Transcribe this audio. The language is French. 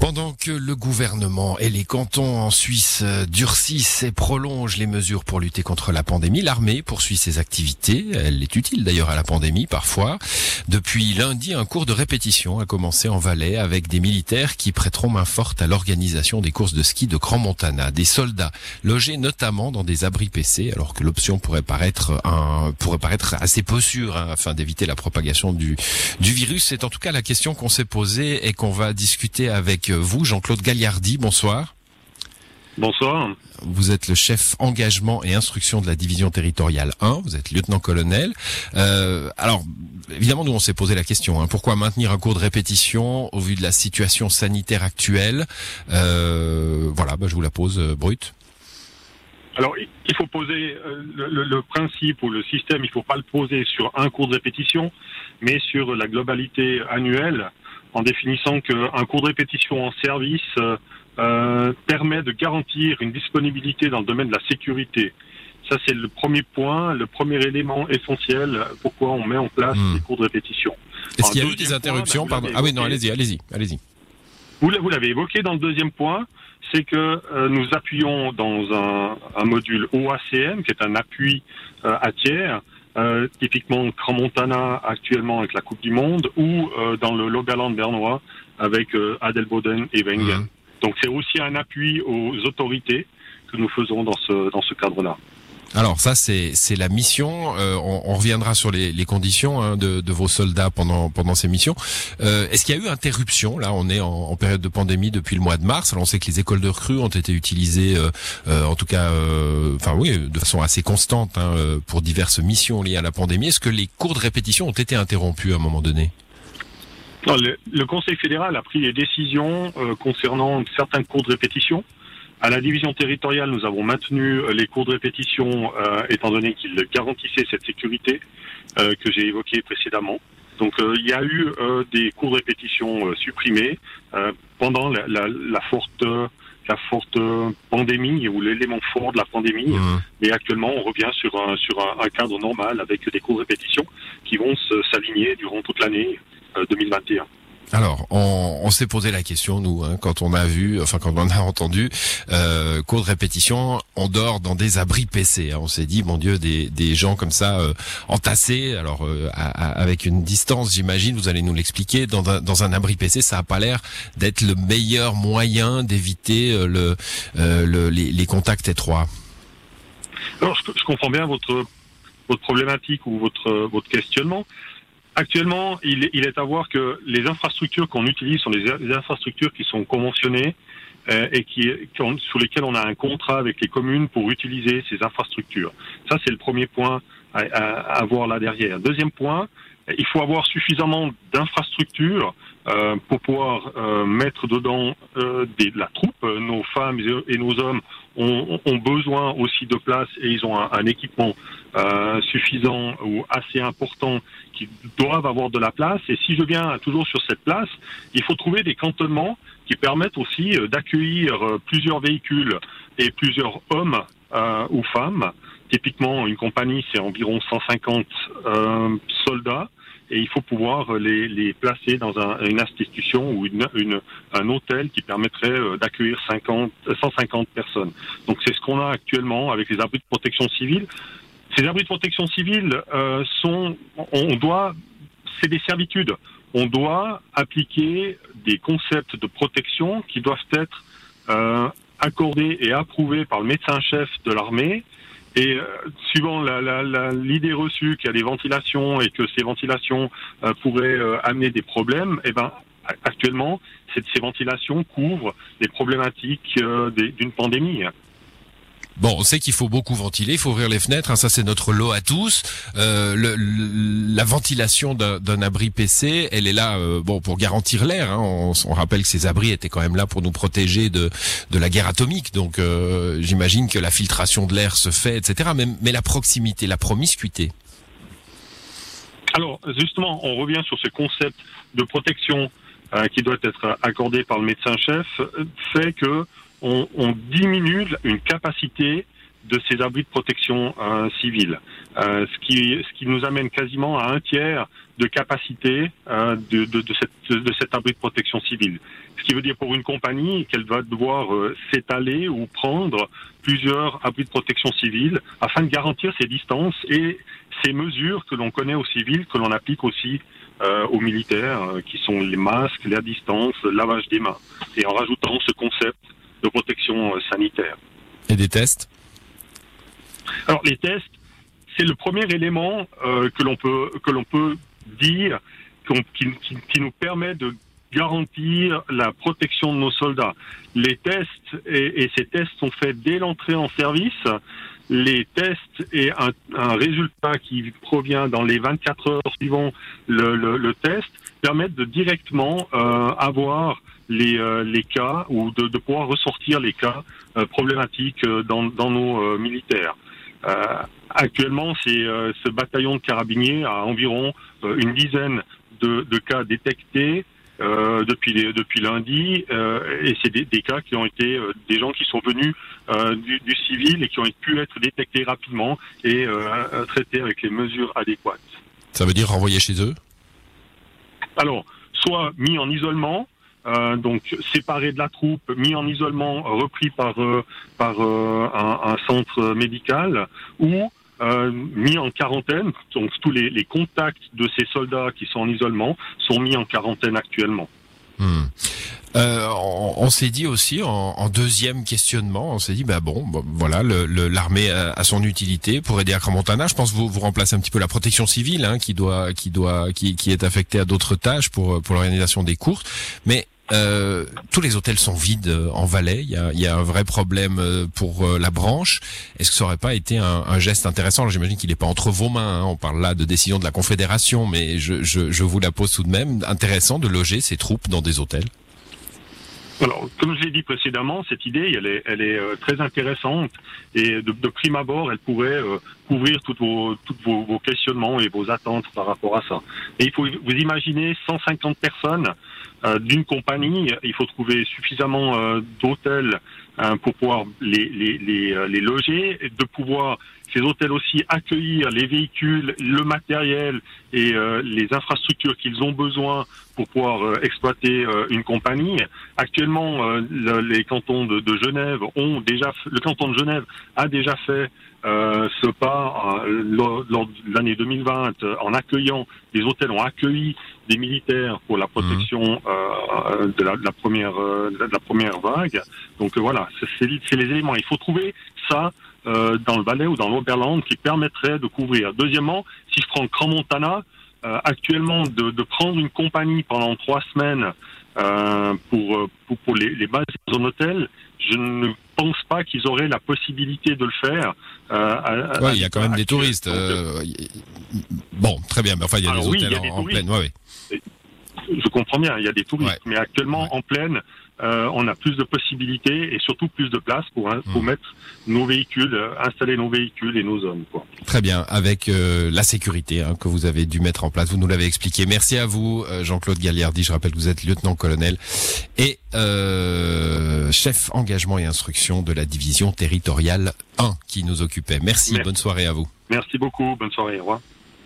Pendant que le gouvernement et les cantons en Suisse euh, durcissent et prolongent les mesures pour lutter contre la pandémie, l'armée poursuit ses activités. Elle est utile d'ailleurs à la pandémie parfois. Depuis lundi, un cours de répétition a commencé en Valais avec des militaires qui prêteront main forte à l'organisation des courses de ski de Grand Montana. Des soldats logés notamment dans des abris PC, alors que l'option pourrait paraître un, pourrait paraître assez peu sûre hein, afin d'éviter la propagation du, du virus. C'est en tout cas la question qu'on s'est posée et qu'on va discuter avec vous, Jean-Claude Gagliardi. Bonsoir. Bonsoir. Vous êtes le chef engagement et instruction de la division territoriale 1. Vous êtes lieutenant-colonel. Euh, alors, évidemment, nous on s'est posé la question. Hein, pourquoi maintenir un cours de répétition au vu de la situation sanitaire actuelle? Euh, Voilà, bah, je vous la pose euh, brute. Alors, il faut poser euh, le, le, principe ou le système. Il faut pas le poser sur un cours de répétition, mais sur la globalité annuelle en définissant qu'un cours de répétition en service euh, euh, permet de garantir une disponibilité dans le domaine de la sécurité. Ça, c'est le premier point, le premier élément essentiel pourquoi on met en place hmm. des cours de répétition. Est-ce qu'il y a eu des interruptions ben, Ah oui, non, allez-y, allez-y, allez-y. Vous, vous l'avez évoqué dans le deuxième point, c'est que euh, nous appuyons dans un, un, module OACM, qui est un appui euh, à tiers, euh, typiquement Montana actuellement avec la Coupe du Monde, ou euh, dans le Logaland bernois avec euh, Adelboden et Wengen. Donc c'est aussi un appui aux autorités que nous faisons dans ce, dans ce cadre-là. Alors ça c'est la mission. Euh, on, on, reviendra sur les, les conditions hein, de, de, vos soldats pendant pendant ces missions. Euh, Est-ce qu'il y a eu interruption? Là, on est en, en, période de pandémie depuis le mois de mars. Alors on sait que les écoles de recrues ont été utilisées, euh, euh en tout cas, euh, enfin oui, de façon assez constante hein, euh, pour diverses missions liées à la pandémie. Est-ce que les cours de répétition ont été interrompus à un moment donné? Le, le, Conseil fédéral a pris des décisions concernant certains cours de répétition. À la division territoriale, nous avons maintenu euh, les cours de répétition euh, étant donné qu'ils garantissaient cette sécurité euh, que j'ai évoquée précédemment. Donc euh, il y a eu euh, des cours de répétition supprimés pendant la, la, la, forte la forte pandémie ou l'élément fort de la pandémie. Mmh. Et actuellement, on revient sur un, sur un, un, cadre normal avec des cours de répétition qui vont s'aligner durant toute l'année 2021. Alors, on, on s'est posé la question, nous, hein, quand on a vu, enfin quand on a entendu euh, de répétition, on dort dans des abris PC. Hein. On s'est dit, mon Dieu, des, gens comme ça euh, entassés, alors euh, avec une distance, j'imagine, vous allez nous l'expliquer, dans dans un abri PC, ça a pas l'air d'être le meilleur moyen d'éviter euh, euh, le les, les, contacts étroits. Alors, je, je comprends bien votre votre problématique ou votre votre questionnement. Actuellement, il, est à voir que les infrastructures qu'on utilise sont des, infrastructures qui sont conventionnées euh, et qui, qui ont, sur lesquelles on a un contrat avec les communes pour utiliser ces infrastructures. Ça, c'est le premier point à, à, à, voir là derrière. Deuxième point, il faut avoir suffisamment d'infrastructures euh, pour pouvoir euh, mettre dedans euh, des, de la troupe. Nos femmes et nos hommes ont, ont, besoin aussi de place et ils ont un, un équipement euh, suffisant ou assez important qui doivent avoir de la place. Et si je viens toujours sur cette place, il faut trouver des cantonnements qui permettent aussi euh, d'accueillir plusieurs véhicules et plusieurs hommes ou femmes. Typiquement, une compagnie, c'est environ 150 soldats et il faut pouvoir les, les placer dans un, une institution ou une, une, un hôtel qui permettrait euh, d'accueillir 50, 150 personnes. Donc c'est ce qu'on a actuellement avec les abris de protection civile. Ces abris de protection civile euh, sont, on doit, c'est des servitudes. On doit appliquer des concepts de protection qui doivent être euh, accordés et approuvés par le médecin-chef de l'armée et euh, suivant l'idée reçue qu'il y a des ventilations et que ces ventilations euh, pourraient euh, amener des problèmes, eh ben, actuellement, ces ventilations couvrent les problématiques euh, d'une pandémie. Bon, on sait qu'il faut beaucoup ventiler, il faut ouvrir les fenêtres, hein, ça c'est notre lot à tous. Euh, la ventilation d'un abri PC, elle est là euh, bon pour garantir l'air. Hein. On, rappelle que ces abris étaient quand même là pour nous protéger de, la guerre atomique. Donc euh, j'imagine que la filtration de l'air se fait, etc. Mais, mais la proximité, la promiscuité. Alors justement, on revient sur ce concept de protection qui doit être accordé par le médecin-chef, fait que on, on, diminue une capacité de ces abris de protection civile, ce, qui, ce qui nous amène quasiment à un tiers de capacité de, de, de, cette, de cet abri de protection civile. Ce qui veut dire pour une compagnie qu'elle va devoir s'étaler ou prendre plusieurs abris de protection civile afin de garantir ces distances et ces mesures que l'on connaît aux civils, que l'on applique aussi euh, aux militaires, euh, qui sont les masques, la distance, le lavage des mains, et en rajoutant ce concept de protection euh, sanitaire. Et des tests? Alors les tests, c'est le premier élément que l'on peut que l'on peut dire qui, qui, qui, nous permet de garantir la protection de nos soldats. Les tests et, et ces tests sont faits dès l'entrée en service les tests et un, un, résultat qui provient dans les 24 heures suivant le, le, le test permettent de directement euh, avoir les, euh, les, cas ou de, de, pouvoir ressortir les cas euh, problématiques euh, dans, dans nos militaires. actuellement, c'est ce bataillon de carabiniers a environ une dizaine de, de cas détectés euh, depuis depuis lundi euh, et c'est des, des, cas qui ont été euh, des gens qui sont venus du, du, civil et qui ont pu être détectés rapidement et traités avec les mesures adéquates. Ça veut dire renvoyer chez eux? Alors, soit mis en isolement, donc séparé de la troupe, mis en isolement, repris par par un, un, centre médical, ou euh, mis en quarantaine. Donc tous les, les, contacts de ces soldats qui sont en isolement sont mis en quarantaine actuellement. Hmm. Euh, on, on s'est dit aussi en, en, deuxième questionnement, on s'est dit bah bon, bon voilà, l'armée le, a, a, son utilité pour aider à Cramontana. Je pense que vous, vous remplacez un petit peu la protection civile, hein, qui doit, qui doit, qui, qui est affectée à d'autres tâches pour pour l'organisation des courses. Mais euh, tous les hôtels sont vides euh, en Valais. Il y a, un vrai problème euh, pour la branche. Est-ce que ça aurait pas été un, geste intéressant? J'imagine qu'il n'est pas entre vos mains. Hein. On parle là de décision de la Confédération, mais je, vous la pose tout de même. Intéressant de loger ces troupes dans des hôtels. Alors, comme je l'ai dit précédemment, cette idée, elle est, très intéressante et de, prime abord, elle pourrait couvrir toutes vos, toutes vos, questionnements et vos attentes par rapport à ça. Et il faut vous imaginer 150 personnes d'une compagnie, il faut trouver suffisamment euh, d'hôtels hein, pour pouvoir les, les, les, euh, les loger, de pouvoir ces hôtels aussi accueillir les véhicules, le matériel et euh, les infrastructures qu'ils ont besoin pour pouvoir euh, exploiter euh, une compagnie. Actuellement, le, les cantons de, de, Genève ont déjà, le canton de Genève a déjà fait ce pas lors, lors, de l'année 2020 en accueillant, les hôtels ont accueilli des militaires pour la protection mmh. de, la, de, la, première, de la première vague. Donc voilà, c'est les éléments. Il faut trouver ça euh, dans le Valais ou dans l'Oberland qui permettrait de couvrir. Deuxièmement, si je prends Grand Montana, euh, actuellement de, de, prendre une compagnie pendant trois semaines euh, pour, pour, pour, les, les bases dans un hôtel, je ne pense pas qu'ils auraient la possibilité de le faire. Euh, ouais, il y a quand même des touristes. Euh, bon, très bien, mais enfin il y a des oui, hôtels a des en, en, pleine. Ouais, ouais. Je comprends bien, il y a des touristes, mais actuellement en pleine, euh, on a plus de possibilités et surtout plus de place pour, hein, pour mmh. mettre nos véhicules, euh, installer nos véhicules et nos. Quoi. Très bien, avec euh, la sécurité hein, que vous avez dû mettre en place, vous nous l'avez expliqué. Merci à vous, Jean-Claude Gagliardi. Je rappelle que vous êtes lieutenant-colonel et chef engagement et instruction de la division territoriale 1 qui nous occupait. Merci, Merci. bonne soirée à vous. Merci beaucoup, bonne soirée, au revoir.